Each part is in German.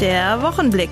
Der Wochenblick.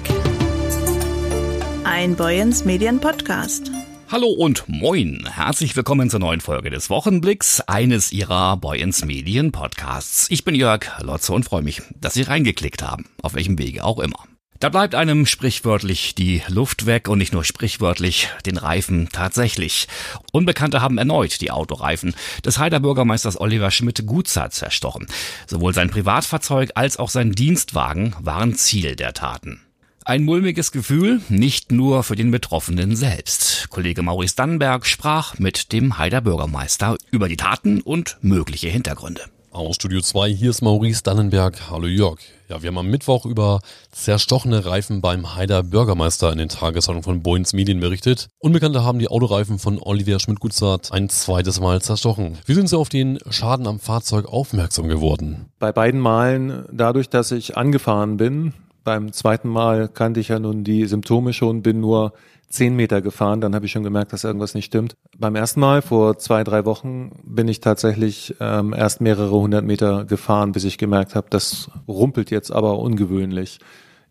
Ein Boyens Medien Podcast. Hallo und moin. Herzlich willkommen zur neuen Folge des Wochenblicks, eines Ihrer Boyens Medien Podcasts. Ich bin Jörg Lotze und freue mich, dass Sie reingeklickt haben. Auf welchem Wege auch immer. Da bleibt einem sprichwörtlich die Luft weg und nicht nur sprichwörtlich, den Reifen tatsächlich. Unbekannte haben erneut die Autoreifen des Heider Bürgermeisters Oliver Schmidt-Gutzert zerstochen. Sowohl sein Privatfahrzeug als auch sein Dienstwagen waren Ziel der Taten. Ein mulmiges Gefühl, nicht nur für den Betroffenen selbst. Kollege Maurice Dannenberg sprach mit dem Heider Bürgermeister über die Taten und mögliche Hintergründe. Aus Studio 2, hier ist Maurice Dannenberg. Hallo Jörg. Ja, wir haben am Mittwoch über zerstochene Reifen beim Heider Bürgermeister in den Tageszeitungen von Boyens Medien berichtet. Unbekannte haben die Autoreifen von Oliver Schmidt-Gutzart ein zweites Mal zerstochen. Wie sind Sie auf den Schaden am Fahrzeug aufmerksam geworden? Bei beiden Malen dadurch, dass ich angefahren bin. Beim zweiten Mal kannte ich ja nun die Symptome schon, bin nur zehn Meter gefahren, dann habe ich schon gemerkt, dass irgendwas nicht stimmt. Beim ersten Mal vor zwei, drei Wochen bin ich tatsächlich ähm, erst mehrere hundert Meter gefahren, bis ich gemerkt habe, das rumpelt jetzt aber ungewöhnlich.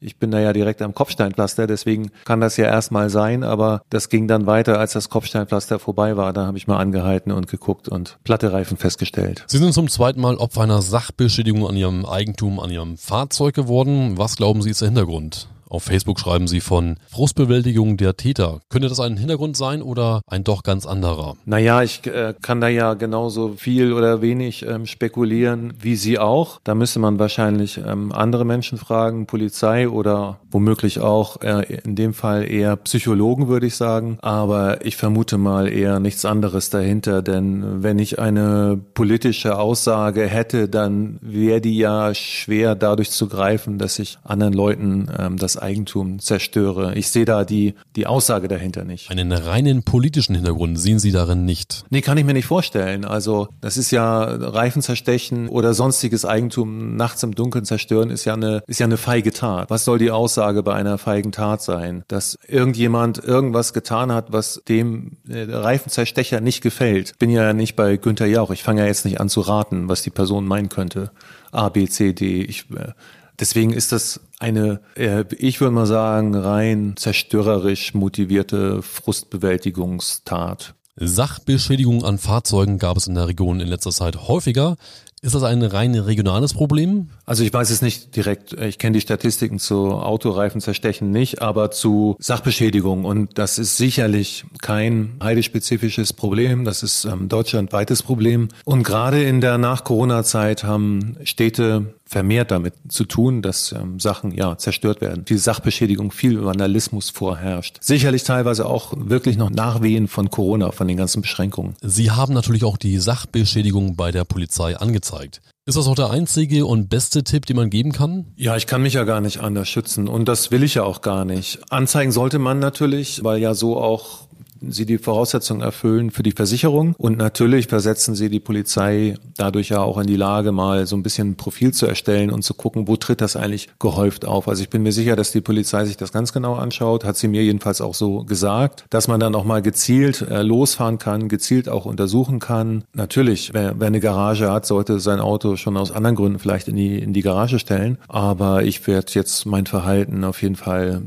Ich bin da ja direkt am Kopfsteinpflaster, deswegen kann das ja erstmal sein, aber das ging dann weiter, als das Kopfsteinpflaster vorbei war. Da habe ich mal angehalten und geguckt und platte Reifen festgestellt. Sie sind zum zweiten Mal Opfer einer Sachbeschädigung an Ihrem Eigentum, an Ihrem Fahrzeug geworden. Was glauben Sie ist der Hintergrund? Auf Facebook schreiben Sie von Frustbewältigung der Täter. Könnte das ein Hintergrund sein oder ein doch ganz anderer? Naja, ich äh, kann da ja genauso viel oder wenig ähm, spekulieren wie Sie auch. Da müsste man wahrscheinlich ähm, andere Menschen fragen, Polizei oder womöglich auch äh, in dem Fall eher Psychologen, würde ich sagen. Aber ich vermute mal eher nichts anderes dahinter, denn wenn ich eine politische Aussage hätte, dann wäre die ja schwer dadurch zu greifen, dass ich anderen Leuten ähm, das Eigentum zerstöre. Ich sehe da die, die Aussage dahinter nicht. Einen reinen politischen Hintergrund sehen Sie darin nicht? Nee, kann ich mir nicht vorstellen. Also das ist ja Reifen zerstechen oder sonstiges Eigentum nachts im Dunkeln zerstören ist ja eine, ist ja eine feige Tat. Was soll die Aussage bei einer feigen Tat sein? Dass irgendjemand irgendwas getan hat, was dem äh, Reifenzerstecher nicht gefällt. Bin ja nicht bei Günther Jauch. Ich fange ja jetzt nicht an zu raten, was die Person meinen könnte. A, B, C, D. Ich, äh, Deswegen ist das eine, äh, ich würde mal sagen, rein zerstörerisch motivierte Frustbewältigungstat. Sachbeschädigung an Fahrzeugen gab es in der Region in letzter Zeit häufiger. Ist das ein rein regionales Problem? Also ich weiß es nicht direkt. Ich kenne die Statistiken zu Autoreifen zerstechen nicht, aber zu Sachbeschädigung. Und das ist sicherlich kein heidespezifisches Problem. Das ist ähm, deutschlandweites Problem. Und gerade in der Nach-Corona-Zeit haben Städte vermehrt damit zu tun, dass ähm, Sachen ja zerstört werden. Viel Sachbeschädigung, viel Vandalismus vorherrscht. Sicherlich teilweise auch wirklich noch Nachwehen von Corona, von den ganzen Beschränkungen. Sie haben natürlich auch die Sachbeschädigung bei der Polizei angezeigt. Ist das auch der einzige und beste Tipp, den man geben kann? Ja, ich kann mich ja gar nicht anders schützen und das will ich ja auch gar nicht. Anzeigen sollte man natürlich, weil ja so auch sie die Voraussetzungen erfüllen für die Versicherung. Und natürlich versetzen sie die Polizei dadurch ja auch in die Lage, mal so ein bisschen ein Profil zu erstellen und zu gucken, wo tritt das eigentlich gehäuft auf. Also ich bin mir sicher, dass die Polizei sich das ganz genau anschaut, hat sie mir jedenfalls auch so gesagt, dass man dann auch mal gezielt äh, losfahren kann, gezielt auch untersuchen kann. Natürlich, wer, wer eine Garage hat, sollte sein Auto schon aus anderen Gründen vielleicht in die, in die Garage stellen. Aber ich werde jetzt mein Verhalten auf jeden Fall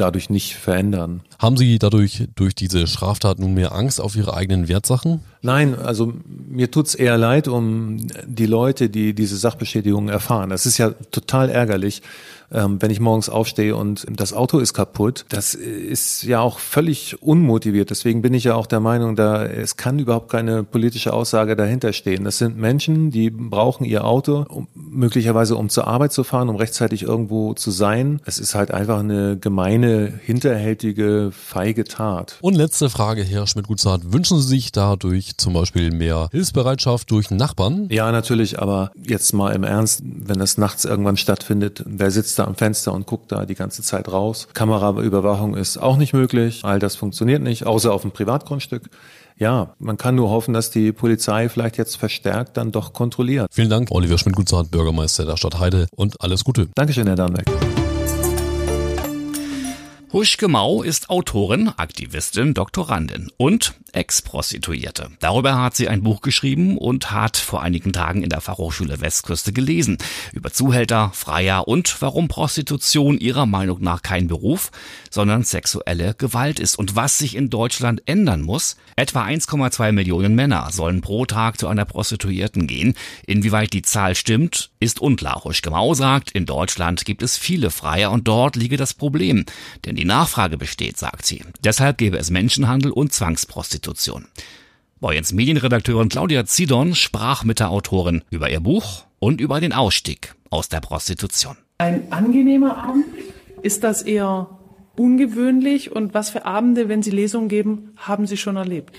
dadurch nicht verändern. Haben Sie dadurch durch diese Straftat nunmehr Angst auf Ihre eigenen Wertsachen? Nein, also mir tut's eher leid um die Leute, die diese Sachbeschädigungen erfahren. Das ist ja total ärgerlich, ähm, wenn ich morgens aufstehe und das Auto ist kaputt. Das ist ja auch völlig unmotiviert. Deswegen bin ich ja auch der Meinung, da es kann überhaupt keine politische Aussage dahinter stehen. Das sind Menschen, die brauchen ihr Auto, um, möglicherweise um zur Arbeit zu fahren, um rechtzeitig irgendwo zu sein. Es ist halt einfach eine gemeine, hinterhältige, feige Tat. Und letzte Frage, Herr Schmidt-Gutzart. Wünschen Sie sich dadurch zum Beispiel mehr Hilfsbereitschaft durch Nachbarn? Ja, natürlich, aber jetzt mal im Ernst, wenn das nachts irgendwann stattfindet, wer sitzt da am Fenster und guckt da die ganze Zeit raus? Kameraüberwachung ist auch nicht möglich, all das funktioniert nicht, außer auf dem Privatgrundstück. Ja, man kann nur hoffen, dass die Polizei vielleicht jetzt verstärkt dann doch kontrolliert. Vielen Dank, Oliver Schmidt-Gutzart, Bürgermeister der Stadt Heide und alles Gute. Dankeschön, Herr Danbeck. Huschke Mau ist Autorin, Aktivistin, Doktorandin und Ex-Prostituierte. Darüber hat sie ein Buch geschrieben und hat vor einigen Tagen in der Fachhochschule Westküste gelesen. Über Zuhälter, Freier und warum Prostitution ihrer Meinung nach kein Beruf, sondern sexuelle Gewalt ist und was sich in Deutschland ändern muss. Etwa 1,2 Millionen Männer sollen pro Tag zu einer Prostituierten gehen. Inwieweit die Zahl stimmt, ist unklar. Huschgemau sagt, in Deutschland gibt es viele Freier und dort liege das Problem. Denn die Nachfrage besteht, sagt sie. Deshalb gäbe es Menschenhandel und Zwangsprostitution. Boyens Medienredakteurin Claudia Zidon sprach mit der Autorin über ihr Buch und über den Ausstieg aus der Prostitution. Ein angenehmer Abend? Ist das eher ungewöhnlich? Und was für Abende, wenn Sie Lesungen geben, haben Sie schon erlebt?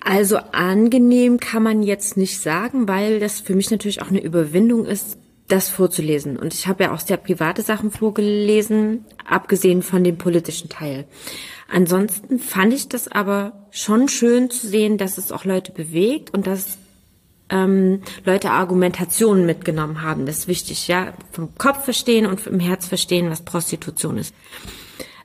Also angenehm kann man jetzt nicht sagen, weil das für mich natürlich auch eine Überwindung ist, das vorzulesen. Und ich habe ja auch sehr private Sachen vorgelesen, abgesehen von dem politischen Teil. Ansonsten fand ich das aber schon schön zu sehen, dass es auch Leute bewegt und dass ähm, Leute Argumentationen mitgenommen haben. Das ist wichtig, ja. Vom Kopf verstehen und im Herz verstehen, was Prostitution ist.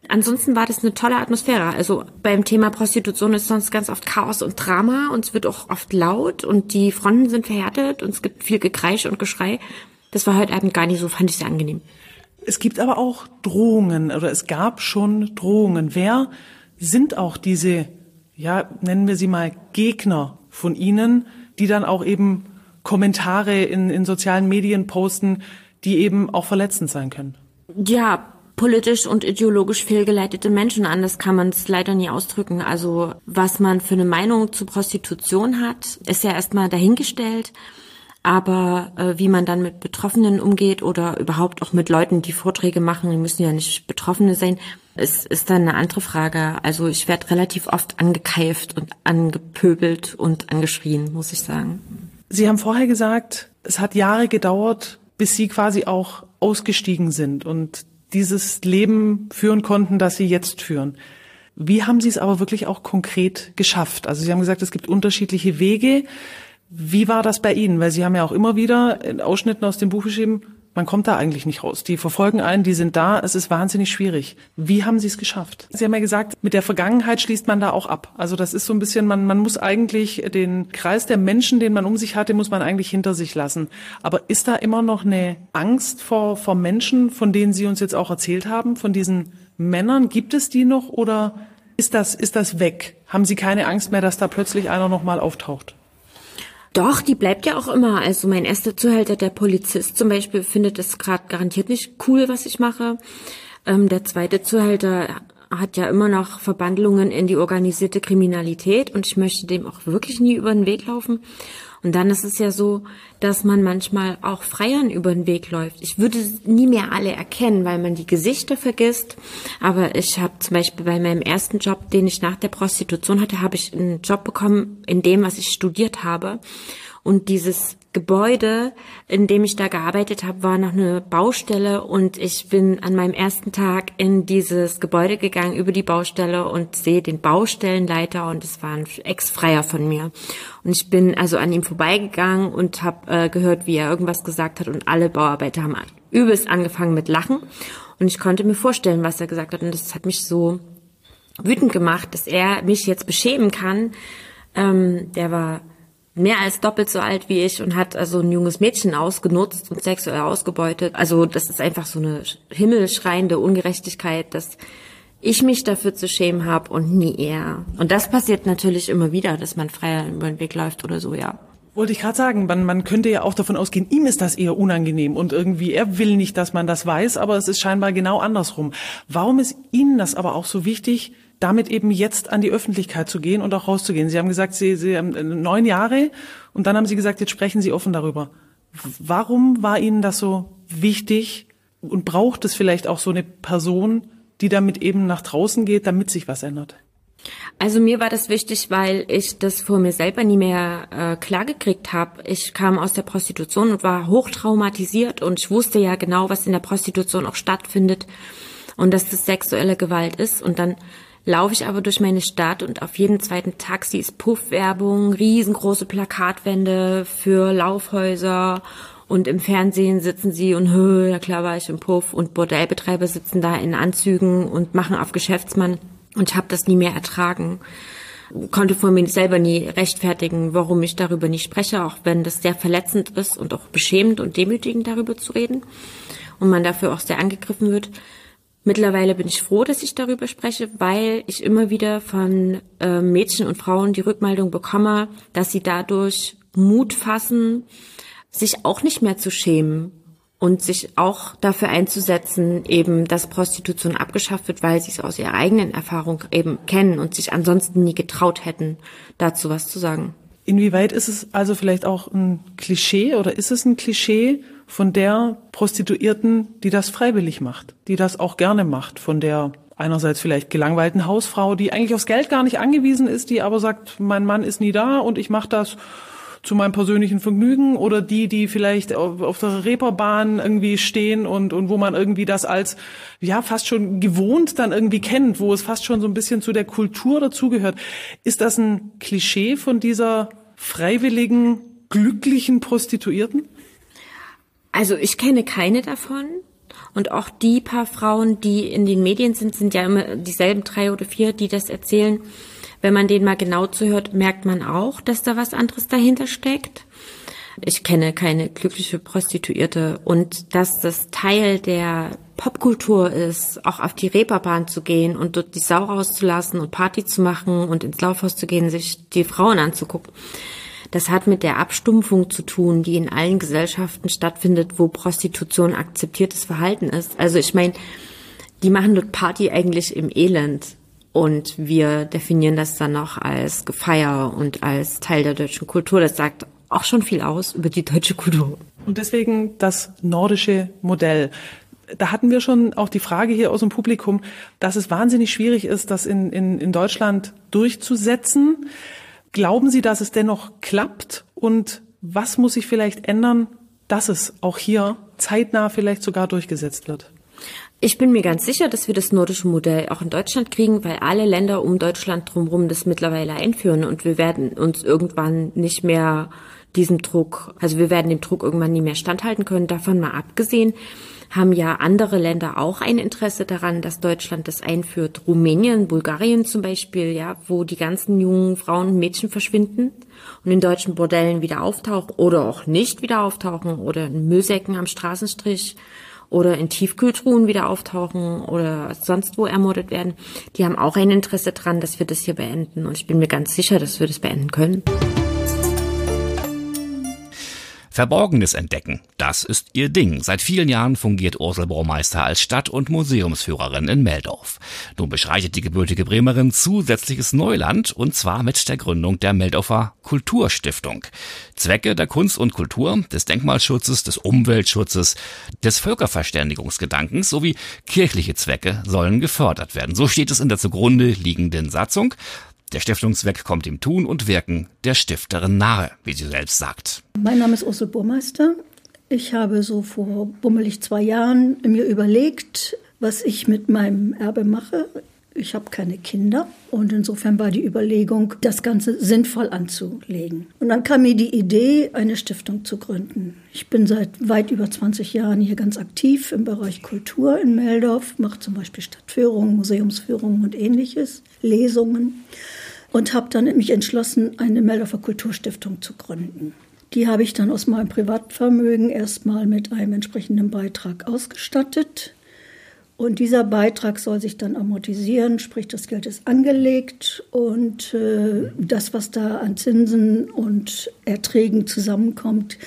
Ansonsten war das eine tolle Atmosphäre. Also beim Thema Prostitution ist sonst ganz oft Chaos und Drama und es wird auch oft laut und die Fronten sind verhärtet und es gibt viel Gekreisch und Geschrei. Das war heute Abend gar nicht so, fand ich sehr angenehm. Es gibt aber auch Drohungen oder es gab schon Drohungen. Wer sind auch diese, ja, nennen wir sie mal Gegner von Ihnen, die dann auch eben Kommentare in, in sozialen Medien posten, die eben auch verletzend sein können? Ja, politisch und ideologisch fehlgeleitete Menschen an. Das kann man es leider nie ausdrücken. Also was man für eine Meinung zu Prostitution hat, ist ja erstmal dahingestellt. Aber äh, wie man dann mit Betroffenen umgeht oder überhaupt auch mit Leuten, die Vorträge machen, müssen ja nicht Betroffene sein, ist, ist dann eine andere Frage. Also ich werde relativ oft angekeift und angepöbelt und angeschrien, muss ich sagen. Sie haben vorher gesagt, es hat Jahre gedauert, bis Sie quasi auch ausgestiegen sind und dieses Leben führen konnten, das Sie jetzt führen. Wie haben Sie es aber wirklich auch konkret geschafft? Also Sie haben gesagt, es gibt unterschiedliche Wege. Wie war das bei Ihnen? Weil Sie haben ja auch immer wieder in Ausschnitten aus dem Buch geschrieben, man kommt da eigentlich nicht raus. Die verfolgen einen, die sind da, es ist wahnsinnig schwierig. Wie haben Sie es geschafft? Sie haben ja gesagt, mit der Vergangenheit schließt man da auch ab. Also das ist so ein bisschen, man, man muss eigentlich den Kreis der Menschen, den man um sich hat, den muss man eigentlich hinter sich lassen. Aber ist da immer noch eine Angst vor, vor Menschen, von denen Sie uns jetzt auch erzählt haben, von diesen Männern? Gibt es die noch oder ist das, ist das weg? Haben Sie keine Angst mehr, dass da plötzlich einer nochmal auftaucht? Doch, die bleibt ja auch immer. Also mein erster Zuhälter, der Polizist zum Beispiel, findet es gerade garantiert nicht cool, was ich mache. Ähm, der zweite Zuhälter hat ja immer noch Verbandlungen in die organisierte Kriminalität und ich möchte dem auch wirklich nie über den Weg laufen. Und dann ist es ja so, dass man manchmal auch Freiern über den Weg läuft. Ich würde nie mehr alle erkennen, weil man die Gesichter vergisst. Aber ich habe zum Beispiel bei meinem ersten Job, den ich nach der Prostitution hatte, habe ich einen Job bekommen in dem, was ich studiert habe. Und dieses Gebäude, in dem ich da gearbeitet habe, war noch eine Baustelle und ich bin an meinem ersten Tag in dieses Gebäude gegangen über die Baustelle und sehe den Baustellenleiter und es war ein Ex-Freier von mir. Und ich bin also an ihm vorbeigegangen und habe äh, gehört, wie er irgendwas gesagt hat und alle Bauarbeiter haben übelst angefangen mit Lachen und ich konnte mir vorstellen, was er gesagt hat und das hat mich so wütend gemacht, dass er mich jetzt beschämen kann. Ähm, der war mehr als doppelt so alt wie ich und hat also ein junges Mädchen ausgenutzt und sexuell ausgebeutet. Also das ist einfach so eine himmelschreiende Ungerechtigkeit, dass ich mich dafür zu schämen habe und nie er. Und das passiert natürlich immer wieder, dass man freier über den Weg läuft oder so, ja. Wollte ich gerade sagen, man, man könnte ja auch davon ausgehen, ihm ist das eher unangenehm und irgendwie, er will nicht, dass man das weiß, aber es ist scheinbar genau andersrum. Warum ist Ihnen das aber auch so wichtig, damit eben jetzt an die Öffentlichkeit zu gehen und auch rauszugehen. Sie haben gesagt, Sie, Sie haben äh, neun Jahre und dann haben Sie gesagt, jetzt sprechen Sie offen darüber. Warum war Ihnen das so wichtig und braucht es vielleicht auch so eine Person, die damit eben nach draußen geht, damit sich was ändert? Also mir war das wichtig, weil ich das vor mir selber nie mehr äh, klargekriegt habe. Ich kam aus der Prostitution und war hochtraumatisiert und ich wusste ja genau, was in der Prostitution auch stattfindet und dass das sexuelle Gewalt ist. Und dann laufe ich aber durch meine Stadt und auf jedem zweiten Taxi ist Puffwerbung, riesengroße Plakatwände für Laufhäuser und im Fernsehen sitzen sie und hö, klar war ich im Puff und Bordellbetreiber sitzen da in Anzügen und machen auf Geschäftsmann und ich habe das nie mehr ertragen. konnte vor mir selber nie rechtfertigen, warum ich darüber nicht spreche, auch wenn das sehr verletzend ist und auch beschämend und demütigend darüber zu reden und man dafür auch sehr angegriffen wird. Mittlerweile bin ich froh, dass ich darüber spreche, weil ich immer wieder von äh, Mädchen und Frauen die Rückmeldung bekomme, dass sie dadurch Mut fassen, sich auch nicht mehr zu schämen und sich auch dafür einzusetzen, eben, dass Prostitution abgeschafft wird, weil sie es aus ihrer eigenen Erfahrung eben kennen und sich ansonsten nie getraut hätten, dazu was zu sagen. Inwieweit ist es also vielleicht auch ein Klischee oder ist es ein Klischee von der Prostituierten, die das freiwillig macht, die das auch gerne macht, von der einerseits vielleicht gelangweilten Hausfrau, die eigentlich aufs Geld gar nicht angewiesen ist, die aber sagt, mein Mann ist nie da und ich mache das zu meinem persönlichen Vergnügen oder die, die vielleicht auf, der Reeperbahn irgendwie stehen und, und wo man irgendwie das als, ja, fast schon gewohnt dann irgendwie kennt, wo es fast schon so ein bisschen zu der Kultur dazugehört. Ist das ein Klischee von dieser freiwilligen, glücklichen Prostituierten? Also ich kenne keine davon. Und auch die paar Frauen, die in den Medien sind, sind ja immer dieselben drei oder vier, die das erzählen. Wenn man denen mal genau zuhört, merkt man auch, dass da was anderes dahinter steckt. Ich kenne keine glückliche Prostituierte und dass das Teil der Popkultur ist, auch auf die Reeperbahn zu gehen und dort die Sau rauszulassen und Party zu machen und ins Laufhaus zu gehen, sich die Frauen anzugucken. Das hat mit der Abstumpfung zu tun, die in allen Gesellschaften stattfindet, wo Prostitution akzeptiertes Verhalten ist. Also ich meine, die machen dort Party eigentlich im Elend. Und wir definieren das dann noch als Gefeier und als Teil der deutschen Kultur. Das sagt auch schon viel aus über die deutsche Kultur. Und deswegen das nordische Modell. Da hatten wir schon auch die Frage hier aus dem Publikum, dass es wahnsinnig schwierig ist, das in, in, in Deutschland durchzusetzen. Glauben Sie, dass es dennoch klappt? Und was muss sich vielleicht ändern, dass es auch hier zeitnah vielleicht sogar durchgesetzt wird? Ich bin mir ganz sicher, dass wir das nordische Modell auch in Deutschland kriegen, weil alle Länder um Deutschland drumherum das mittlerweile einführen und wir werden uns irgendwann nicht mehr diesem Druck, also wir werden dem Druck irgendwann nie mehr standhalten können. Davon mal abgesehen haben ja andere Länder auch ein Interesse daran, dass Deutschland das einführt. Rumänien, Bulgarien zum Beispiel, ja, wo die ganzen jungen Frauen und Mädchen verschwinden und in deutschen Bordellen wieder auftauchen oder auch nicht wieder auftauchen oder in Müllsäcken am Straßenstrich oder in Tiefkühltruhen wieder auftauchen oder sonst wo ermordet werden, die haben auch ein Interesse daran, dass wir das hier beenden. Und ich bin mir ganz sicher, dass wir das beenden können. Verborgenes entdecken, das ist ihr Ding. Seit vielen Jahren fungiert Ursel Baumeister als Stadt- und Museumsführerin in Meldorf. Nun beschreitet die gebürtige Bremerin zusätzliches Neuland und zwar mit der Gründung der Meldorfer Kulturstiftung. Zwecke der Kunst und Kultur, des Denkmalschutzes, des Umweltschutzes, des Völkerverständigungsgedankens sowie kirchliche Zwecke sollen gefördert werden. So steht es in der zugrunde liegenden Satzung. Der Stiftungszweck kommt im Tun und Wirken der Stifterin nahe, wie sie selbst sagt. Mein Name ist Ursel Burmeister. Ich habe so vor bummelig zwei Jahren mir überlegt, was ich mit meinem Erbe mache. Ich habe keine Kinder und insofern war die Überlegung, das Ganze sinnvoll anzulegen. Und dann kam mir die Idee, eine Stiftung zu gründen. Ich bin seit weit über 20 Jahren hier ganz aktiv im Bereich Kultur in Meldorf, mache zum Beispiel Stadtführungen, Museumsführungen und ähnliches, Lesungen und habe dann mich entschlossen, eine Meldorfer Kulturstiftung zu gründen. Die habe ich dann aus meinem Privatvermögen erstmal mit einem entsprechenden Beitrag ausgestattet. Und dieser Beitrag soll sich dann amortisieren, sprich das Geld ist angelegt und äh, das, was da an Zinsen und Erträgen zusammenkommt,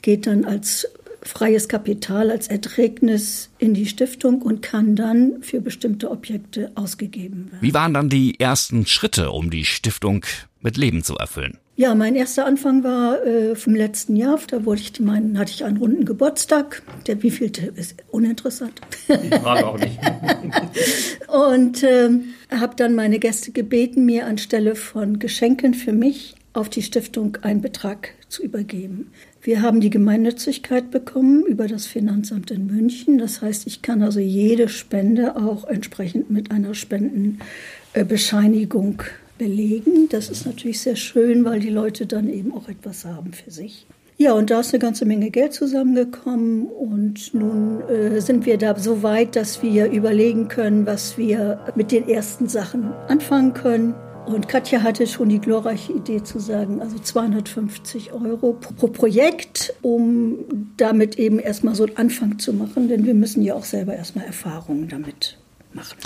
geht dann als freies Kapital als Erträgnis in die Stiftung und kann dann für bestimmte Objekte ausgegeben werden. Wie waren dann die ersten Schritte, um die Stiftung mit Leben zu erfüllen? Ja, mein erster Anfang war äh, vom letzten Jahr. Da wollte ich meinen, hatte ich einen runden Geburtstag. Der wievielte ist uninteressant. Ich frage auch nicht. und äh, habe dann meine Gäste gebeten, mir anstelle von Geschenken für mich auf die Stiftung einen Betrag zu übergeben. Wir haben die Gemeinnützigkeit bekommen über das Finanzamt in München. Das heißt, ich kann also jede Spende auch entsprechend mit einer Spendenbescheinigung belegen. Das ist natürlich sehr schön, weil die Leute dann eben auch etwas haben für sich. Ja, und da ist eine ganze Menge Geld zusammengekommen und nun äh, sind wir da so weit, dass wir überlegen können, was wir mit den ersten Sachen anfangen können. Und Katja hatte schon die glorreiche Idee zu sagen, also 250 Euro pro Projekt, um damit eben erstmal so einen Anfang zu machen, denn wir müssen ja auch selber erstmal Erfahrungen damit machen.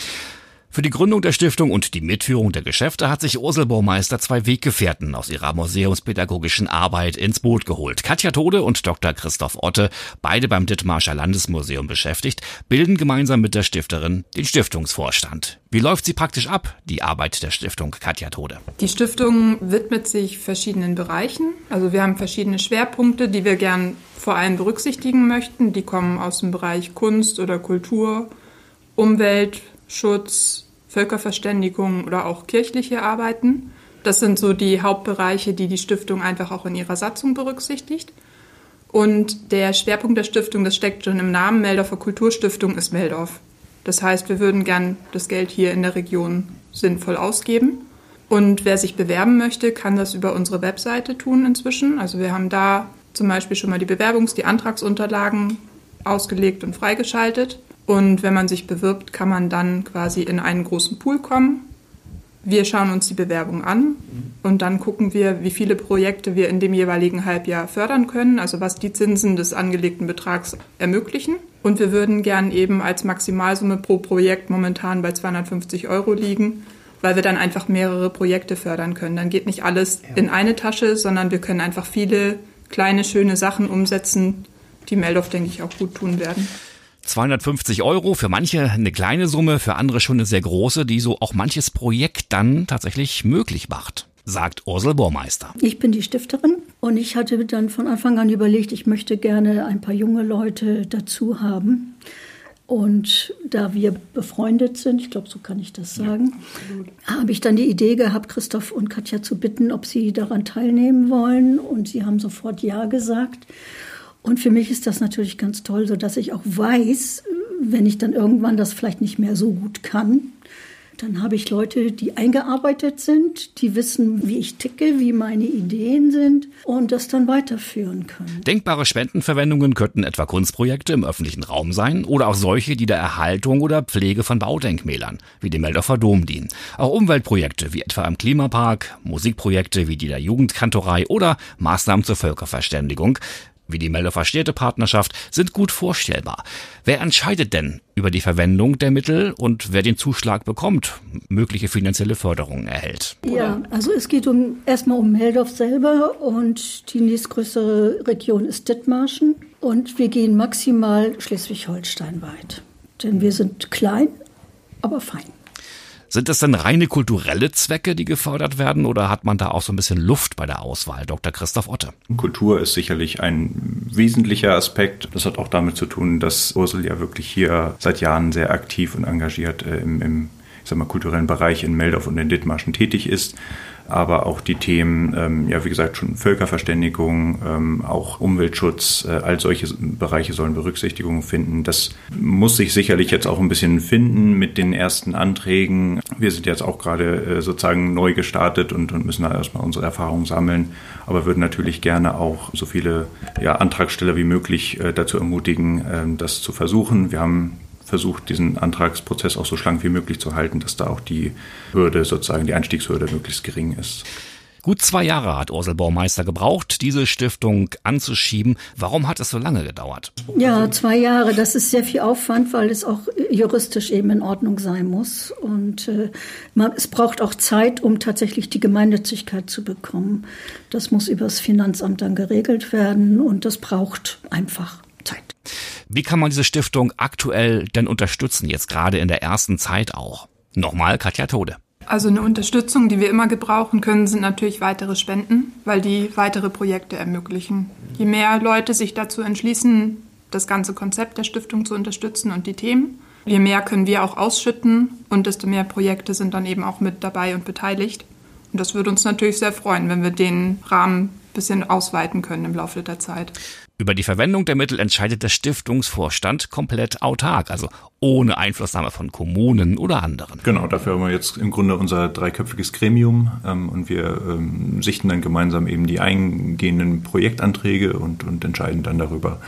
Für die Gründung der Stiftung und die Mitführung der Geschäfte hat sich Ursel Baumeister zwei Weggefährten aus ihrer museumspädagogischen Arbeit ins Boot geholt. Katja Tode und Dr. Christoph Otte, beide beim Dithmarscher Landesmuseum beschäftigt, bilden gemeinsam mit der Stifterin den Stiftungsvorstand. Wie läuft sie praktisch ab, die Arbeit der Stiftung Katja Tode? Die Stiftung widmet sich verschiedenen Bereichen. Also wir haben verschiedene Schwerpunkte, die wir gern vor allem berücksichtigen möchten. Die kommen aus dem Bereich Kunst oder Kultur, Umwelt, Schutz, Völkerverständigung oder auch kirchliche Arbeiten. Das sind so die Hauptbereiche, die die Stiftung einfach auch in ihrer Satzung berücksichtigt. Und der Schwerpunkt der Stiftung, das steckt schon im Namen Meldorfer Kulturstiftung, ist Meldorf. Das heißt, wir würden gern das Geld hier in der Region sinnvoll ausgeben. Und wer sich bewerben möchte, kann das über unsere Webseite tun inzwischen. Also wir haben da zum Beispiel schon mal die Bewerbungs-, die Antragsunterlagen ausgelegt und freigeschaltet. Und wenn man sich bewirbt, kann man dann quasi in einen großen Pool kommen. Wir schauen uns die Bewerbung an und dann gucken wir, wie viele Projekte wir in dem jeweiligen Halbjahr fördern können, also was die Zinsen des angelegten Betrags ermöglichen. Und wir würden gern eben als Maximalsumme pro Projekt momentan bei 250 Euro liegen, weil wir dann einfach mehrere Projekte fördern können. Dann geht nicht alles in eine Tasche, sondern wir können einfach viele kleine, schöne Sachen umsetzen, die Meldorf, denke ich, auch gut tun werden. 250 Euro, für manche eine kleine Summe, für andere schon eine sehr große, die so auch manches Projekt dann tatsächlich möglich macht, sagt Ursel Bohrmeister. Ich bin die Stifterin und ich hatte dann von Anfang an überlegt, ich möchte gerne ein paar junge Leute dazu haben. Und da wir befreundet sind, ich glaube, so kann ich das sagen, ja, habe ich dann die Idee gehabt, Christoph und Katja zu bitten, ob sie daran teilnehmen wollen. Und sie haben sofort Ja gesagt. Und für mich ist das natürlich ganz toll, so dass ich auch weiß, wenn ich dann irgendwann das vielleicht nicht mehr so gut kann, dann habe ich Leute, die eingearbeitet sind, die wissen, wie ich ticke, wie meine Ideen sind und das dann weiterführen können. Denkbare Spendenverwendungen könnten etwa Kunstprojekte im öffentlichen Raum sein oder auch solche, die der Erhaltung oder Pflege von Baudenkmälern, wie dem Meldorfer Dom dienen. Auch Umweltprojekte, wie etwa im Klimapark, Musikprojekte wie die der Jugendkantorei oder Maßnahmen zur Völkerverständigung wie die Meldorfer Städtepartnerschaft sind gut vorstellbar. Wer entscheidet denn über die Verwendung der Mittel und wer den Zuschlag bekommt, mögliche finanzielle Förderungen erhält? Ja, also es geht um erstmal um Meldorf selber und die nächstgrößere Region ist Dithmarschen und wir gehen maximal Schleswig-Holstein weit. Denn wir sind klein, aber fein. Sind das denn reine kulturelle Zwecke, die gefördert werden, oder hat man da auch so ein bisschen Luft bei der Auswahl, Dr. Christoph Otte? Kultur ist sicherlich ein wesentlicher Aspekt. Das hat auch damit zu tun, dass Ursel ja wirklich hier seit Jahren sehr aktiv und engagiert äh, im, im ich sag mal, kulturellen Bereich in Meldorf und in Dithmarschen tätig ist aber auch die Themen, ähm, ja, wie gesagt, schon Völkerverständigung, ähm, auch Umweltschutz, äh, all solche Bereiche sollen Berücksichtigung finden. Das muss sich sicherlich jetzt auch ein bisschen finden mit den ersten Anträgen. Wir sind jetzt auch gerade äh, sozusagen neu gestartet und, und müssen da erstmal unsere Erfahrungen sammeln, aber würden natürlich gerne auch so viele ja, Antragsteller wie möglich äh, dazu ermutigen, äh, das zu versuchen. Wir haben versucht, diesen Antragsprozess auch so schlank wie möglich zu halten, dass da auch die Hürde, sozusagen die Einstiegshürde möglichst gering ist. Gut zwei Jahre hat Ursel Baumeister gebraucht, diese Stiftung anzuschieben. Warum hat es so lange gedauert? Ja, zwei Jahre. Das ist sehr viel Aufwand, weil es auch juristisch eben in Ordnung sein muss. Und äh, man, es braucht auch Zeit, um tatsächlich die Gemeinnützigkeit zu bekommen. Das muss übers Finanzamt dann geregelt werden und das braucht einfach Zeit. Wie kann man diese Stiftung aktuell denn unterstützen, jetzt gerade in der ersten Zeit auch? Nochmal Katja Tode. Also eine Unterstützung, die wir immer gebrauchen können, sind natürlich weitere Spenden, weil die weitere Projekte ermöglichen. Je mehr Leute sich dazu entschließen, das ganze Konzept der Stiftung zu unterstützen und die Themen, je mehr können wir auch ausschütten und desto mehr Projekte sind dann eben auch mit dabei und beteiligt. Und das würde uns natürlich sehr freuen, wenn wir den Rahmen ein bisschen ausweiten können im Laufe der Zeit. Über die Verwendung der Mittel entscheidet der Stiftungsvorstand komplett autark, also ohne Einflussnahme von Kommunen oder anderen. Genau, dafür haben wir jetzt im Grunde unser dreiköpfiges Gremium ähm, und wir ähm, sichten dann gemeinsam eben die eingehenden Projektanträge und, und entscheiden dann darüber,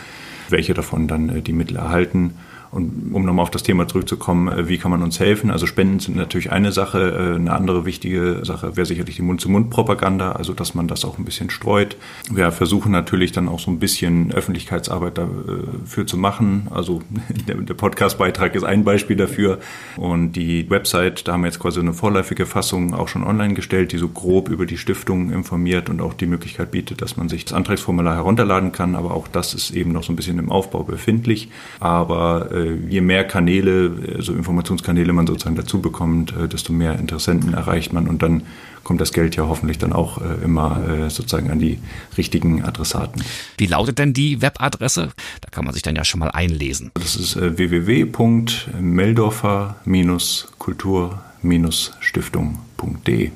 welche davon dann äh, die Mittel erhalten. Und um nochmal auf das Thema zurückzukommen, äh, wie kann man uns helfen? Also Spenden sind natürlich eine Sache. Äh, eine andere wichtige Sache wäre sicherlich die Mund-zu-Mund-Propaganda, also dass man das auch ein bisschen streut. Wir versuchen natürlich dann auch so ein bisschen Öffentlichkeitsarbeit dafür zu machen. Also der, der Podcast-Beitrag ist ein Beispiel dafür. Und die Website, da haben wir jetzt quasi eine vorläufige Fassung auch schon online gestellt, die so grob über die Stiftung informiert und auch die Möglichkeit bietet, dass man sich das Antragsformular herunterladen kann. Aber auch das ist eben noch so ein bisschen im Aufbau befindlich. Aber äh, je mehr Kanäle, also Informationskanäle man sozusagen dazu bekommt, äh, desto mehr Interessenten erreicht man und dann kommt das Geld ja hoffentlich dann auch äh, immer sozusagen an die richtigen Adressaten. Wie lautet denn die Webadresse? Da kann man sich dann ja schon mal einlesen. Das ist www.meldorfer-kultur-stiftung.de.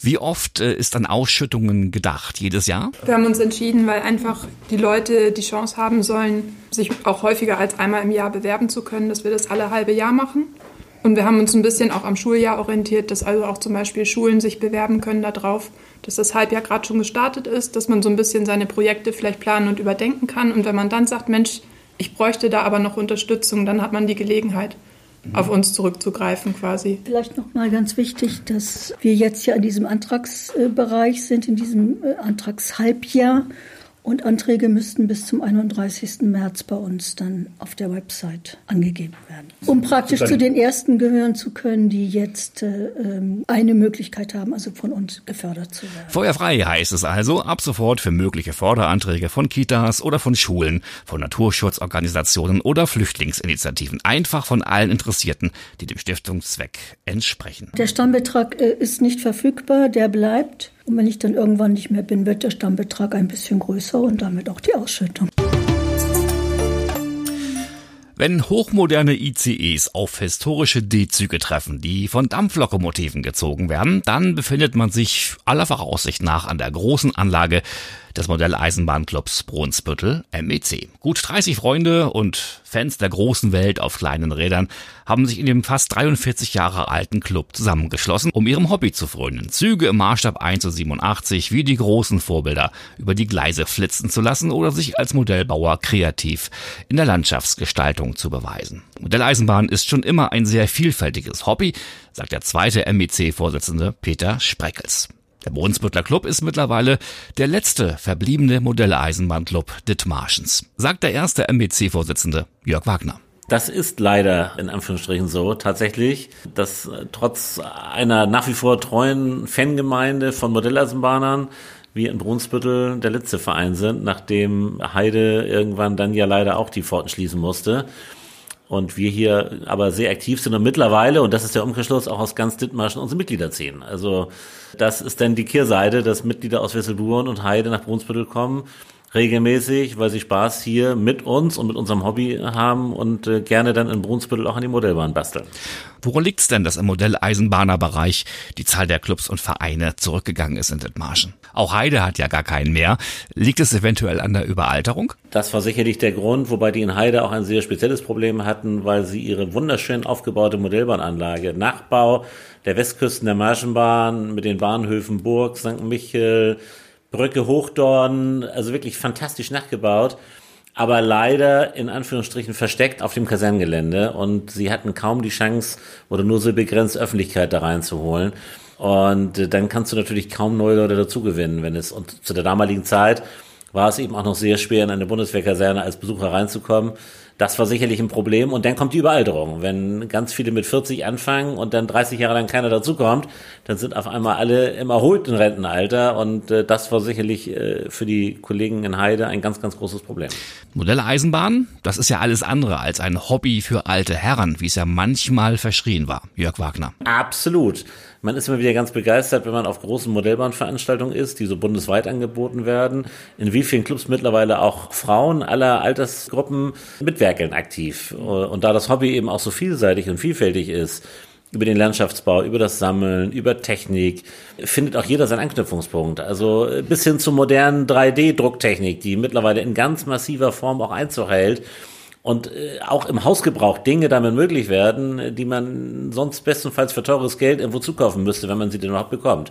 Wie oft äh, ist an Ausschüttungen gedacht jedes Jahr? Wir haben uns entschieden, weil einfach die Leute die Chance haben sollen, sich auch häufiger als einmal im Jahr bewerben zu können, dass wir das alle halbe Jahr machen. Und wir haben uns ein bisschen auch am Schuljahr orientiert, dass also auch zum Beispiel Schulen sich bewerben können darauf, dass das Halbjahr gerade schon gestartet ist, dass man so ein bisschen seine Projekte vielleicht planen und überdenken kann. Und wenn man dann sagt, Mensch, ich bräuchte da aber noch Unterstützung, dann hat man die Gelegenheit auf uns zurückzugreifen quasi. Vielleicht noch mal ganz wichtig, dass wir jetzt ja in diesem Antragsbereich sind, in diesem äh, Antragshalbjahr und Anträge müssten bis zum 31. März bei uns dann auf der Website angegeben werden. Um praktisch zu den ersten gehören zu können, die jetzt äh, ähm, eine Möglichkeit haben, also von uns gefördert zu werden. Feuerfrei heißt es also ab sofort für mögliche Förderanträge von Kitas oder von Schulen, von Naturschutzorganisationen oder Flüchtlingsinitiativen. Einfach von allen Interessierten, die dem Stiftungszweck entsprechen. Der Stammbetrag äh, ist nicht verfügbar, der bleibt. Und wenn ich dann irgendwann nicht mehr bin, wird der Stammbetrag ein bisschen größer und damit auch die Ausschüttung. Wenn hochmoderne ICEs auf historische D-Züge treffen, die von Dampflokomotiven gezogen werden, dann befindet man sich aller Voraussicht nach an der großen Anlage des Modelleisenbahnclubs Brunsbüttel MEC. Gut 30 Freunde und Fans der großen Welt auf kleinen Rädern haben sich in dem fast 43 Jahre alten Club zusammengeschlossen, um ihrem Hobby zu frönen. Züge im Maßstab 1 zu 87 wie die großen Vorbilder über die Gleise flitzen zu lassen oder sich als Modellbauer kreativ in der Landschaftsgestaltung zu beweisen. Modelleisenbahn ist schon immer ein sehr vielfältiges Hobby, sagt der zweite MEC-Vorsitzende Peter Spreckels. Der Brunsbüttler Club ist mittlerweile der letzte verbliebene Modelleisenbahnclub Dithmarschens, sagt der erste MBC-Vorsitzende Jörg Wagner. Das ist leider in Anführungsstrichen so tatsächlich, dass trotz einer nach wie vor treuen Fangemeinde von Modelleisenbahnern wir in Brunsbüttel der letzte Verein sind, nachdem Heide irgendwann dann ja leider auch die Pforten schließen musste. Und wir hier aber sehr aktiv sind und mittlerweile, und das ist der Umkehrschluss, auch aus ganz Dithmarschen unsere Mitglieder ziehen. Also das ist dann die Kehrseite, dass Mitglieder aus Wesselburen und Heide nach Brunsbüttel kommen, regelmäßig, weil sie Spaß hier mit uns und mit unserem Hobby haben und äh, gerne dann in Brunsbüttel auch an die Modellbahn basteln. Woran liegt es denn, dass im Modelleisenbahnerbereich die Zahl der Clubs und Vereine zurückgegangen ist in Dithmarschen? Auch Heide hat ja gar keinen mehr. Liegt es eventuell an der Überalterung? Das war sicherlich der Grund, wobei die in Heide auch ein sehr spezielles Problem hatten, weil sie ihre wunderschön aufgebaute Modellbahnanlage, Nachbau der Westküsten der Marschenbahn mit den Bahnhöfen Burg, St. Michel, Brücke Hochdorn, also wirklich fantastisch nachgebaut, aber leider in Anführungsstrichen versteckt auf dem Kaserngelände und sie hatten kaum die Chance oder nur so begrenzt Öffentlichkeit da reinzuholen. Und äh, dann kannst du natürlich kaum neue Leute dazugewinnen, wenn es, und zu der damaligen Zeit war es eben auch noch sehr schwer, in eine Bundeswehrkaserne als Besucher reinzukommen. Das war sicherlich ein Problem. Und dann kommt die Überalterung. Wenn ganz viele mit 40 anfangen und dann 30 Jahre lang keiner dazukommt, dann sind auf einmal alle im erholten Rentenalter. Und äh, das war sicherlich äh, für die Kollegen in Heide ein ganz, ganz großes Problem. Modelle Eisenbahn, das ist ja alles andere als ein Hobby für alte Herren, wie es ja manchmal verschrien war. Jörg Wagner. Absolut. Man ist immer wieder ganz begeistert, wenn man auf großen Modellbahnveranstaltungen ist, die so bundesweit angeboten werden, in wie vielen Clubs mittlerweile auch Frauen aller Altersgruppen mitwerkeln aktiv. Und da das Hobby eben auch so vielseitig und vielfältig ist, über den Landschaftsbau, über das Sammeln, über Technik, findet auch jeder seinen Anknüpfungspunkt. Also bis hin zur modernen 3D-Drucktechnik, die mittlerweile in ganz massiver Form auch Einzug hält und äh, auch im Hausgebrauch Dinge damit möglich werden, die man sonst bestenfalls für teures Geld irgendwo zukaufen müsste, wenn man sie denn überhaupt bekommt.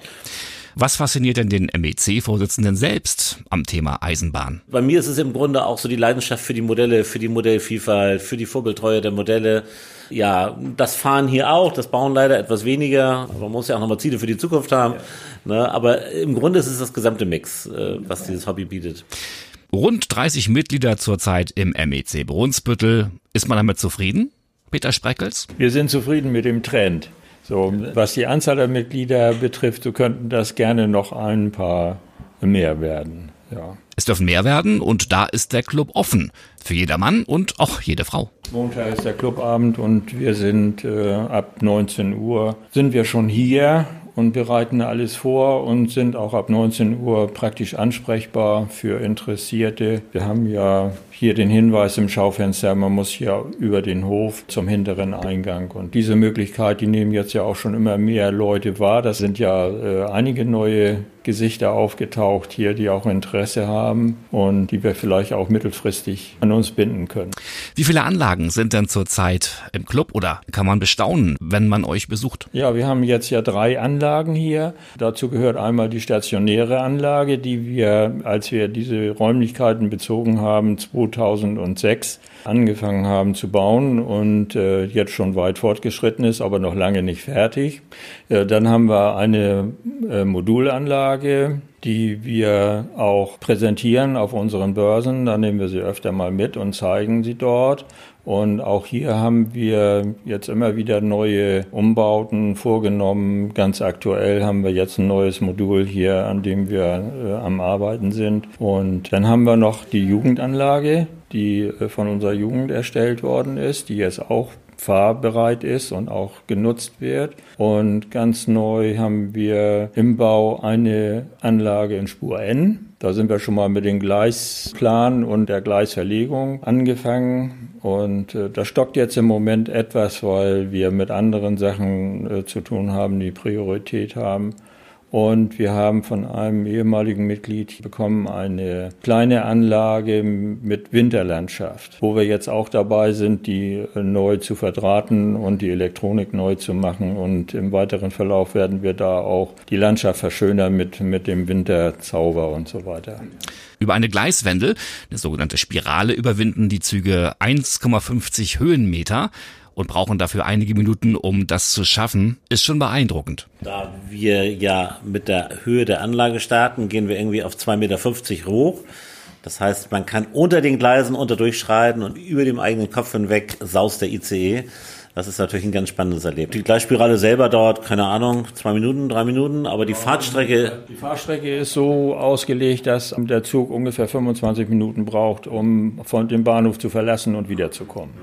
Was fasziniert denn den MEC-Vorsitzenden selbst am Thema Eisenbahn? Bei mir ist es im Grunde auch so die Leidenschaft für die Modelle, für die Modellvielfalt, für die Vorbildtreue der Modelle. Ja, das Fahren hier auch, das Bauen leider etwas weniger. Aber man muss ja auch nochmal Ziele für die Zukunft haben. Ja. Ne, aber im Grunde ist es das gesamte Mix, äh, was dieses Hobby bietet. Rund 30 Mitglieder zurzeit im MEC Brunsbüttel. Ist man damit zufrieden? Peter Spreckels? Wir sind zufrieden mit dem Trend. So, was die Anzahl der Mitglieder betrifft, so könnten das gerne noch ein paar mehr werden. Ja. Es dürfen mehr werden und da ist der Club offen. Für jedermann und auch jede Frau. Montag ist der Clubabend und wir sind äh, ab 19 Uhr sind wir schon hier und bereiten alles vor und sind auch ab 19 Uhr praktisch ansprechbar für Interessierte. Wir haben ja hier den Hinweis im Schaufenster, man muss hier über den Hof zum hinteren Eingang. Und diese Möglichkeit, die nehmen jetzt ja auch schon immer mehr Leute wahr. Das sind ja äh, einige neue Gesichter aufgetaucht hier, die auch Interesse haben und die wir vielleicht auch mittelfristig an uns binden können. Wie viele Anlagen sind denn zurzeit im Club oder kann man bestaunen, wenn man euch besucht? Ja, wir haben jetzt ja drei Anlagen hier. Dazu gehört einmal die stationäre Anlage, die wir, als wir diese Räumlichkeiten bezogen haben, 2006 angefangen haben zu bauen und äh, jetzt schon weit fortgeschritten ist, aber noch lange nicht fertig. Äh, dann haben wir eine äh, Modulanlage, die wir auch präsentieren auf unseren Börsen. Da nehmen wir sie öfter mal mit und zeigen sie dort. Und auch hier haben wir jetzt immer wieder neue Umbauten vorgenommen. Ganz aktuell haben wir jetzt ein neues Modul hier, an dem wir äh, am Arbeiten sind. Und dann haben wir noch die Jugendanlage, die äh, von unserer Jugend erstellt worden ist, die jetzt auch fahrbereit ist und auch genutzt wird. Und ganz neu haben wir im Bau eine Anlage in Spur N. Da sind wir schon mal mit dem Gleisplan und der Gleisverlegung angefangen. Und äh, das stockt jetzt im Moment etwas, weil wir mit anderen Sachen äh, zu tun haben, die Priorität haben. Und wir haben von einem ehemaligen Mitglied bekommen eine kleine Anlage mit Winterlandschaft, wo wir jetzt auch dabei sind, die neu zu verdrahten und die Elektronik neu zu machen. Und im weiteren Verlauf werden wir da auch die Landschaft verschönern mit, mit dem Winterzauber und so weiter. Über eine Gleiswendel, eine sogenannte Spirale, überwinden die Züge 1,50 Höhenmeter und brauchen dafür einige Minuten, um das zu schaffen, ist schon beeindruckend. Da wir ja mit der Höhe der Anlage starten, gehen wir irgendwie auf 2,50 Meter hoch. Das heißt, man kann unter den Gleisen unterdurchschreiten und über dem eigenen Kopf hinweg saust der ICE. Das ist natürlich ein ganz spannendes Erlebnis. Die Gleisspirale selber dauert, keine Ahnung, zwei Minuten, drei Minuten, aber die Fahrtstrecke. Die Fahrstrecke ist so ausgelegt, dass der Zug ungefähr 25 Minuten braucht, um von dem Bahnhof zu verlassen und wiederzukommen.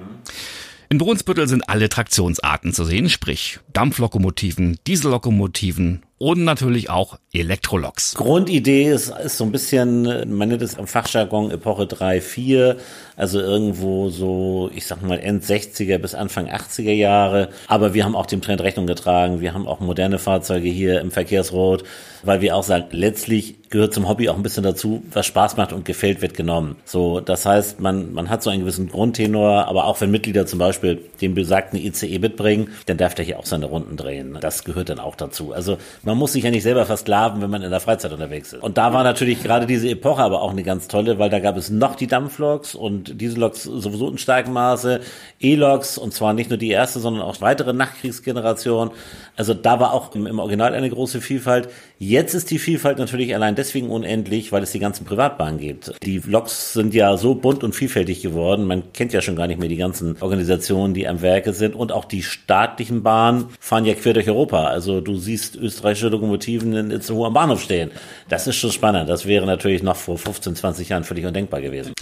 In Brunsbüttel sind alle Traktionsarten zu sehen, sprich Dampflokomotiven, Diesellokomotiven und natürlich auch Elektroloks. Grundidee ist, ist so ein bisschen, man nennt es im Fachjargon Epoche 3, 4, also irgendwo so, ich sag mal, End 60er bis Anfang 80er Jahre. Aber wir haben auch dem Trend Rechnung getragen. Wir haben auch moderne Fahrzeuge hier im Verkehrsrot, weil wir auch sagen, letztlich gehört zum Hobby auch ein bisschen dazu, was Spaß macht und gefällt, wird genommen. So, das heißt, man, man hat so einen gewissen Grundtenor, aber auch wenn Mitglieder zum Beispiel den besagten ICE mitbringen, dann darf der hier auch seine Runden drehen. Das gehört dann auch dazu. Also man muss sich ja nicht selber versklaven, wenn man in der Freizeit unterwegs ist. Und da war natürlich gerade diese Epoche aber auch eine ganz tolle, weil da gab es noch die Dampfloks und diese Loks sowieso in starkem Maße, E-Loks und zwar nicht nur die erste, sondern auch weitere Nachkriegsgenerationen. Also da war auch im, im Original eine große Vielfalt. Jetzt ist die Vielfalt natürlich allein deswegen unendlich, weil es die ganzen Privatbahnen gibt. Die Loks sind ja so bunt und vielfältig geworden. Man kennt ja schon gar nicht mehr die ganzen Organisationen, die am Werke sind. Und auch die staatlichen Bahnen fahren ja quer durch Europa. Also du siehst österreichische Lokomotiven in Itzehoe am Bahnhof stehen. Das ist schon spannend. Das wäre natürlich noch vor 15, 20 Jahren völlig undenkbar gewesen.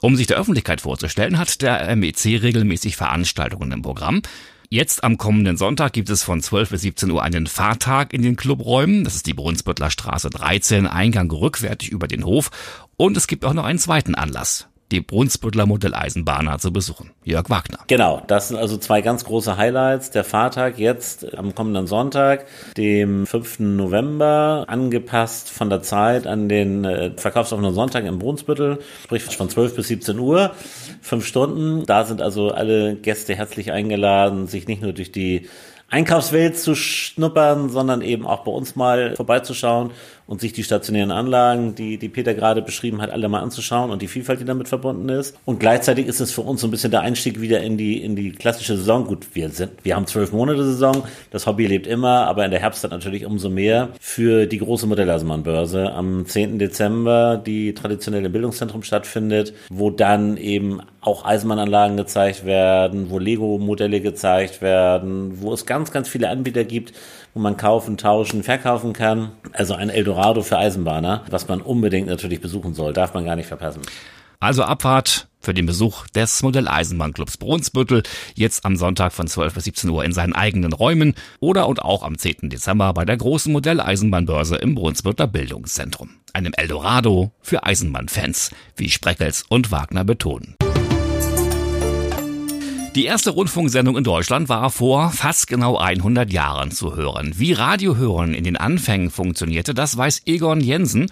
Um sich der Öffentlichkeit vorzustellen, hat der MEC regelmäßig Veranstaltungen im Programm. Jetzt am kommenden Sonntag gibt es von 12 bis 17 Uhr einen Fahrtag in den Clubräumen. Das ist die Brunsbüttler Straße 13, Eingang rückwärtig über den Hof. Und es gibt auch noch einen zweiten Anlass die Brunsbüttler Modelleisenbahner zu besuchen. Jörg Wagner. Genau, das sind also zwei ganz große Highlights. Der Fahrtag jetzt am kommenden Sonntag, dem 5. November, angepasst von der Zeit an den äh, verkaufsoffenen Sonntag im Brunsbüttel, sprich von 12 bis 17 Uhr, fünf Stunden. Da sind also alle Gäste herzlich eingeladen, sich nicht nur durch die Einkaufswelt zu schnuppern, sondern eben auch bei uns mal vorbeizuschauen und sich die stationären Anlagen, die, die Peter gerade beschrieben hat, alle mal anzuschauen und die Vielfalt, die damit verbunden ist. Und gleichzeitig ist es für uns so ein bisschen der Einstieg wieder in die, in die klassische Saison. Gut, wir sind, wir haben zwölf Monate Saison, das Hobby lebt immer, aber in der Herbstzeit natürlich umso mehr für die große Modelleisenbahnbörse am 10. Dezember, die traditionell im Bildungszentrum stattfindet, wo dann eben auch Eisenbahnanlagen gezeigt werden, wo Lego-Modelle gezeigt werden, wo es ganz, ganz viele Anbieter gibt, wo man kaufen, tauschen, verkaufen kann. Also ein Eldorado für Eisenbahner, was man unbedingt natürlich besuchen soll, darf man gar nicht verpassen. Also Abfahrt für den Besuch des Modelleisenbahnclubs Brunsbüttel jetzt am Sonntag von 12 bis 17 Uhr in seinen eigenen Räumen oder und auch am 10. Dezember bei der großen Modelleisenbahnbörse im Brunsbütteler Bildungszentrum. Einem Eldorado für Eisenbahnfans, wie Spreckels und Wagner betonen. Die erste Rundfunksendung in Deutschland war vor fast genau 100 Jahren zu hören. Wie Radiohören in den Anfängen funktionierte, das weiß Egon Jensen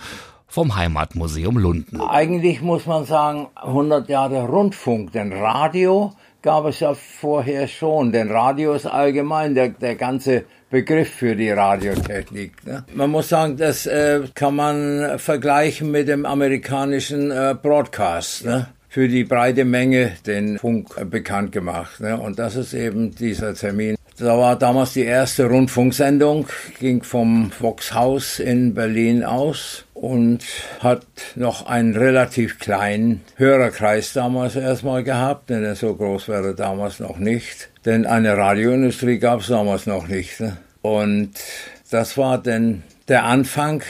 vom Heimatmuseum Lunden. Eigentlich muss man sagen, 100 Jahre Rundfunk, denn Radio gab es ja vorher schon, denn Radio ist allgemein der, der ganze Begriff für die Radiotechnik. Ne? Man muss sagen, das äh, kann man vergleichen mit dem amerikanischen äh, Broadcast. Ne? Für die breite Menge den Funk bekannt gemacht. Ne? Und das ist eben dieser Termin. Da war damals die erste Rundfunksendung, ging vom Voxhaus in Berlin aus und hat noch einen relativ kleinen Hörerkreis damals erstmal gehabt, denn so groß war er damals noch nicht. Denn eine Radioindustrie gab es damals noch nicht. Ne? Und das war dann der Anfang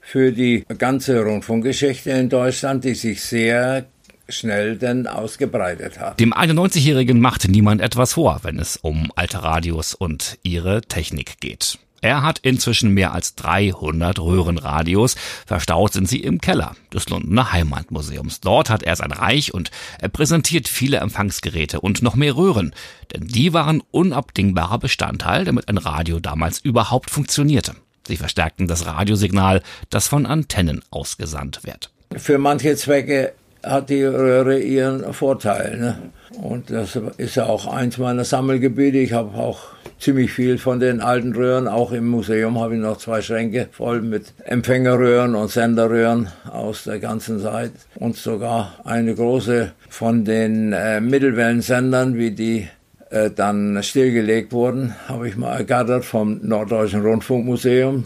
für die ganze Rundfunkgeschichte in Deutschland, die sich sehr schnell denn ausgebreitet hat. Dem 91-Jährigen macht niemand etwas vor, wenn es um alte Radios und ihre Technik geht. Er hat inzwischen mehr als 300 Röhrenradios. Verstaut sind sie im Keller des Londoner Heimatmuseums. Dort hat er sein Reich und er präsentiert viele Empfangsgeräte und noch mehr Röhren. Denn die waren unabdingbarer Bestandteil, damit ein Radio damals überhaupt funktionierte. Sie verstärkten das Radiosignal, das von Antennen ausgesandt wird. Für manche Zwecke hat die Röhre ihren Vorteil. Ne? Und das ist ja auch eins meiner Sammelgebiete. Ich habe auch ziemlich viel von den alten Röhren. Auch im Museum habe ich noch zwei Schränke voll mit Empfängerröhren und Senderröhren aus der ganzen Zeit. Und sogar eine große von den äh, Mittelwellensendern, wie die äh, dann stillgelegt wurden, habe ich mal ergattert vom Norddeutschen Rundfunkmuseum.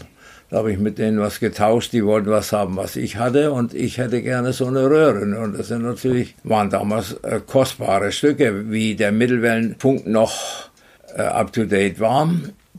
Da habe ich mit denen was getauscht, die wollten was haben, was ich hatte und ich hätte gerne so eine Röhre. Und das sind natürlich, waren damals äh, kostbare Stücke, wie der Mittelwellenfunk noch äh, up to date war.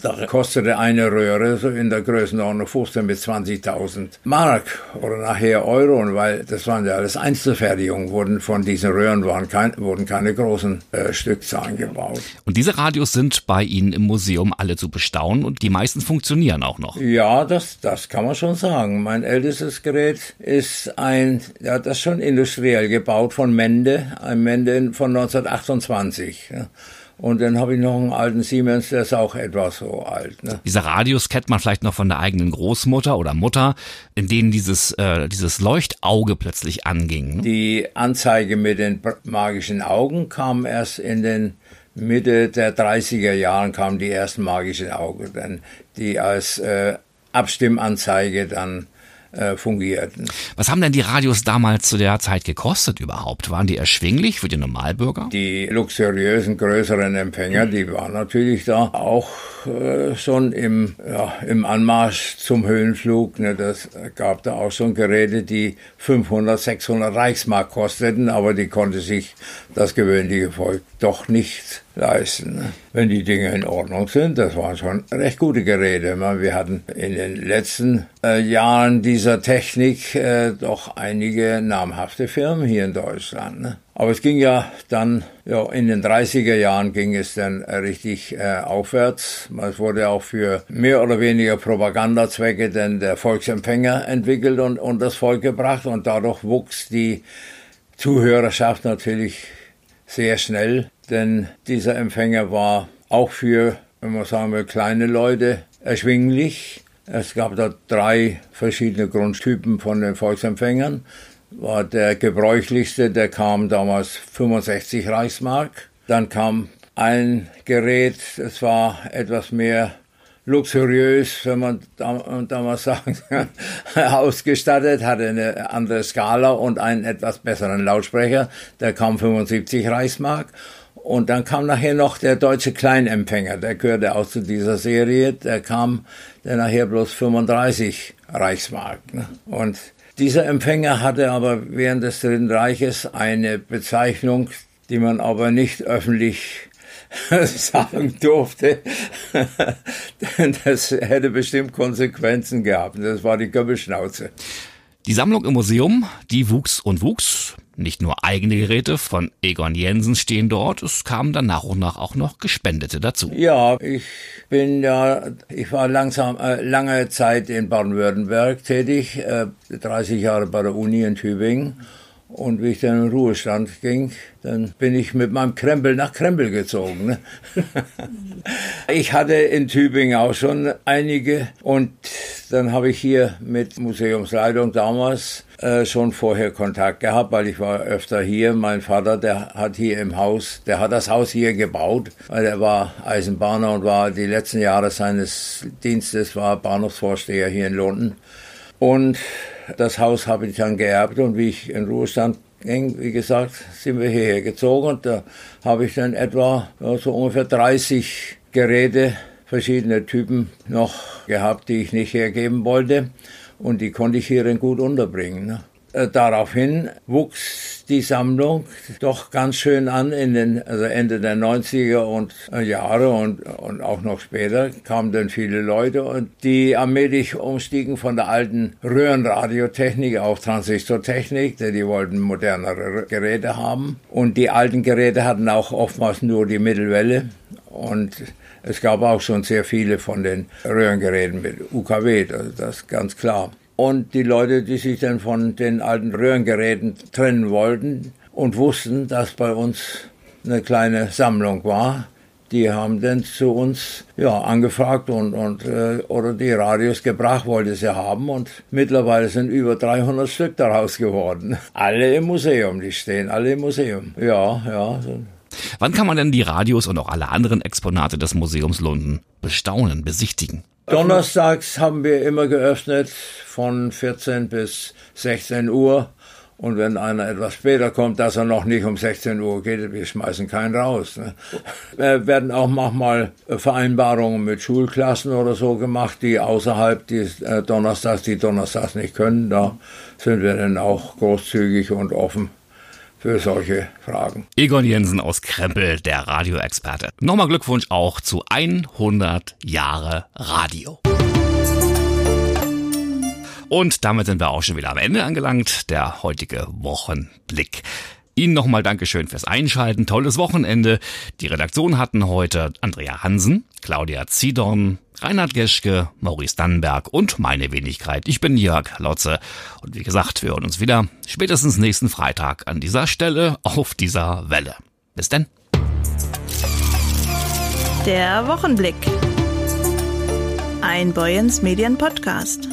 Da kostete eine Röhre so in der Größenordnung 15 bis 20.000 Mark oder nachher Euro, und weil das waren ja alles Einzelfertigungen, wurden von diesen Röhren waren kein, wurden keine großen äh, Stückzahlen gebaut. Und diese Radios sind bei Ihnen im Museum alle zu bestaunen und die meisten funktionieren auch noch. Ja, das, das kann man schon sagen. Mein ältestes Gerät ist ein, ja, das ist schon industriell gebaut von Mende, ein Mende von 1928. Ja. Und dann habe ich noch einen alten Siemens, der ist auch etwas so alt. Ne? Diese Radios kennt man vielleicht noch von der eigenen Großmutter oder Mutter, in denen dieses, äh, dieses Leuchtauge plötzlich anging. Ne? Die Anzeige mit den magischen Augen kam erst in den Mitte der 30er Jahren kamen die ersten magischen Augen, dann die als äh, Abstimmanzeige dann äh, fungierten. Was haben denn die Radios damals zu der Zeit gekostet überhaupt? Waren die erschwinglich für den Normalbürger? Die luxuriösen, größeren Empfänger, die waren natürlich da auch äh, schon im, ja, im Anmarsch zum Höhenflug. Ne, das gab da auch schon Geräte, die 500, 600 Reichsmark kosteten, aber die konnte sich das gewöhnliche Volk doch nicht leisten. Wenn die Dinge in Ordnung sind, das waren schon recht gute Geräte. Wir hatten in den letzten äh, Jahren dieser Technik äh, doch einige namhafte Firmen hier in Deutschland. Ne? Aber es ging ja dann, ja, in den 30er Jahren ging es dann richtig äh, aufwärts. Es wurde auch für mehr oder weniger Propagandazwecke denn der Volksempfänger entwickelt und, und das Volk gebracht und dadurch wuchs die Zuhörerschaft natürlich sehr schnell, denn dieser Empfänger war auch für, wenn man sagen will, kleine Leute erschwinglich. Es gab da drei verschiedene Grundtypen von den Volksempfängern. War der gebräuchlichste, der kam damals 65 Reichsmark. Dann kam ein Gerät, das war etwas mehr luxuriös, wenn man damals sagen kann, ausgestattet, hatte eine andere Skala und einen etwas besseren Lautsprecher. Der kam 75 Reichsmark. Und dann kam nachher noch der deutsche Kleinempfänger, der gehörte auch zu dieser Serie, der kam der nachher bloß 35 Reichsmark. Ne? Und dieser Empfänger hatte aber während des Dritten Reiches eine Bezeichnung, die man aber nicht öffentlich sagen durfte. das hätte bestimmt Konsequenzen gehabt. Das war die Göbbelschnauze. Die Sammlung im Museum, die wuchs und wuchs. Nicht nur eigene Geräte von Egon Jensen stehen dort, es kamen dann nach und nach auch noch Gespendete dazu. Ja, ich bin ja, ich war langsam äh, lange Zeit in Baden-Württemberg tätig, äh, 30 Jahre bei der Uni in Tübingen und wie ich dann in den Ruhestand ging, dann bin ich mit meinem Krempel nach Krempel gezogen. Ne? ich hatte in Tübingen auch schon einige und dann habe ich hier mit Museumsleitung damals äh, schon vorher Kontakt gehabt, weil ich war öfter hier. Mein Vater, der hat hier im Haus, der hat das Haus hier gebaut, weil er war Eisenbahner und war die letzten Jahre seines Dienstes war Bahnhofsvorsteher hier in London. Und das Haus habe ich dann geerbt und wie ich in Ruhestand ging, wie gesagt, sind wir hierher gezogen und da habe ich dann etwa so ungefähr 30 Geräte, verschiedene Typen noch gehabt, die ich nicht hergeben wollte und die konnte ich hierin gut unterbringen. Ne? Äh, daraufhin wuchs die Sammlung doch ganz schön an in den also Ende der 90er und äh, Jahre und, und auch noch später kamen dann viele Leute und die allmählich umstiegen von der alten Röhrenradiotechnik auf Transistortechnik, denn die wollten modernere Geräte haben und die alten Geräte hatten auch oftmals nur die Mittelwelle und es gab auch schon sehr viele von den Röhrengeräten mit UKW, das ist ganz klar. Und die Leute, die sich dann von den alten Röhrengeräten trennen wollten und wussten, dass bei uns eine kleine Sammlung war, die haben dann zu uns ja angefragt und und äh, oder die Radios gebracht wollte sie haben und mittlerweile sind über 300 Stück daraus geworden. Alle im Museum, die stehen alle im Museum. Ja, ja. Wann kann man denn die Radios und auch alle anderen Exponate des Museums Lunden bestaunen, besichtigen? Donnerstags haben wir immer geöffnet von 14 bis 16 Uhr. Und wenn einer etwas später kommt, dass er noch nicht um 16 Uhr geht, wir schmeißen keinen raus. Ne? Wir werden auch manchmal Vereinbarungen mit Schulklassen oder so gemacht, die außerhalb des äh, Donnerstags, die Donnerstags nicht können. Da sind wir dann auch großzügig und offen für solche Fragen. Egon Jensen aus Krempel, der Radioexperte. Nochmal Glückwunsch auch zu 100 Jahre Radio. Und damit sind wir auch schon wieder am Ende angelangt, der heutige Wochenblick. Ihnen nochmal Dankeschön fürs Einschalten. Tolles Wochenende. Die Redaktion hatten heute Andrea Hansen, Claudia Ziedorn, Reinhard Geschke, Maurice Dannenberg und meine Wenigkeit. Ich bin Jörg Lotze. Und wie gesagt, wir hören uns wieder spätestens nächsten Freitag an dieser Stelle auf dieser Welle. Bis denn. Der Wochenblick. Ein Boyens Medien Podcast.